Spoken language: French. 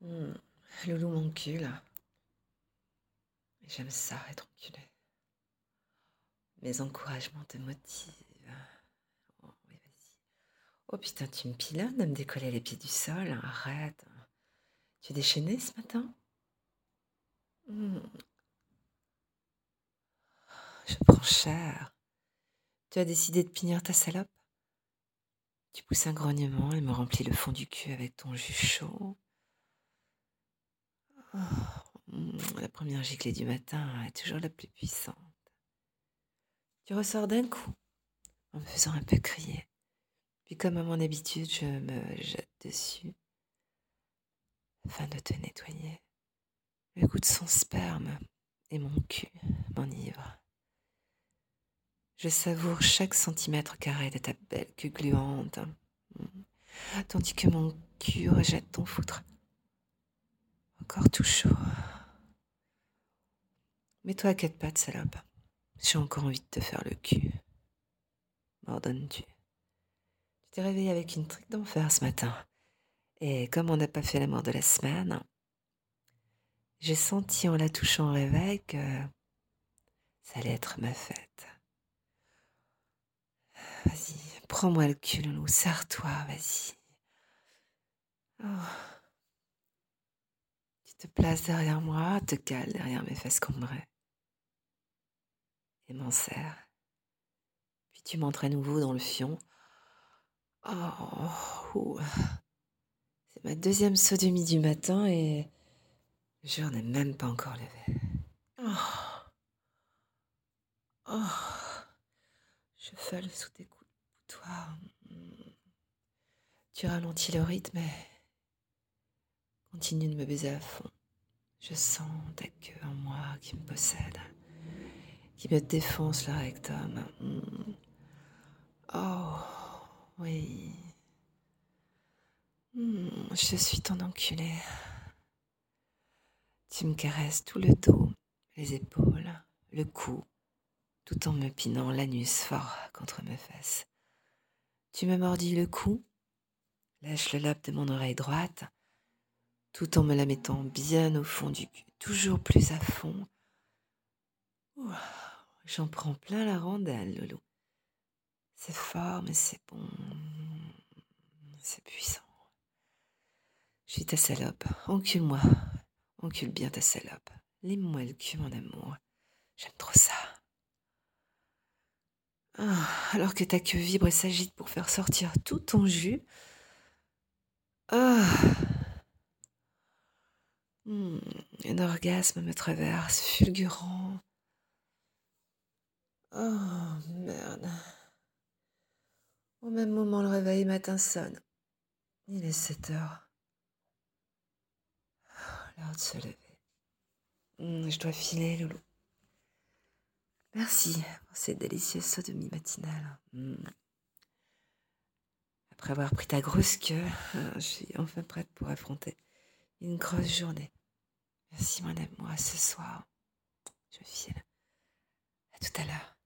Mmh. Loulou m'encule. J'aime ça, être enculé. Mes encouragements te motivent. Oh. Oh putain, tu me pilonnes à me décoller les pieds du sol. Arrête. Tu es déchaîné ce matin? Mmh. Je prends cher. Tu as décidé de punir ta salope? Tu pousses un grognement et me remplis le fond du cul avec ton jus chaud. Oh, la première giclée du matin est toujours la plus puissante. Tu ressors d'un coup en me faisant un peu crier. Puis comme à mon habitude, je me jette dessus afin de te nettoyer. Le goût de son sperme et mon cul m'enivre. Je savoure chaque centimètre carré de ta belle queue gluante, tandis que mon cul rejette ton foutre. Encore tout chaud. Mais toi, inquiète pas de salope. J'ai encore envie de te faire le cul. M'ordonnes-tu? Tu t'es réveillé avec une trique d'enfer ce matin. Et comme on n'a pas fait la mort de la semaine, j'ai senti en la touchant au réveil que ça allait être ma fête. Vas-y, prends-moi le cul, loulou, serre-toi, vas-y. Oh. Te places derrière moi, te cales derrière mes fesses combrées et m'en serre. Puis tu montres à nouveau dans le fion. Oh, c'est ma deuxième sodomie du matin et jour n'est même pas encore levé. Oh. Oh. Je fale sous tes coups de. Tu ralentis le rythme et continue de me baiser à fond. Je sens ta queue en moi qui me possède, qui me défonce le rectum. Oh, oui. Je suis ton enculé. Tu me caresses tout le dos, les épaules, le cou, tout en me pinant l'anus fort contre mes fesses. Tu me mordis le cou, lèche le lobe de mon oreille droite, tout en me la mettant bien au fond du cul, toujours plus à fond. J'en prends plein la rondelle, Loulou. C'est fort, mais c'est bon. C'est puissant. Je suis ta salope. Encule-moi. Encule bien ta salope. Lime-moi le cul, mon amour. J'aime trop ça. Ah, alors que ta queue vibre et s'agite pour faire sortir tout ton jus. Ah. Hmm, orgasme me traverse, fulgurant. Oh merde. Au même moment, le réveil matin sonne. Il est 7 heures. Oh, l'heure de se lever. Hmm, je dois filer, Loulou. Merci pour cette délicieuse sodomie matinale. Hmm. Après avoir pris ta grosse queue, je suis enfin prête pour affronter une grosse journée. Merci mon à ce soir. Je file. À tout à l'heure.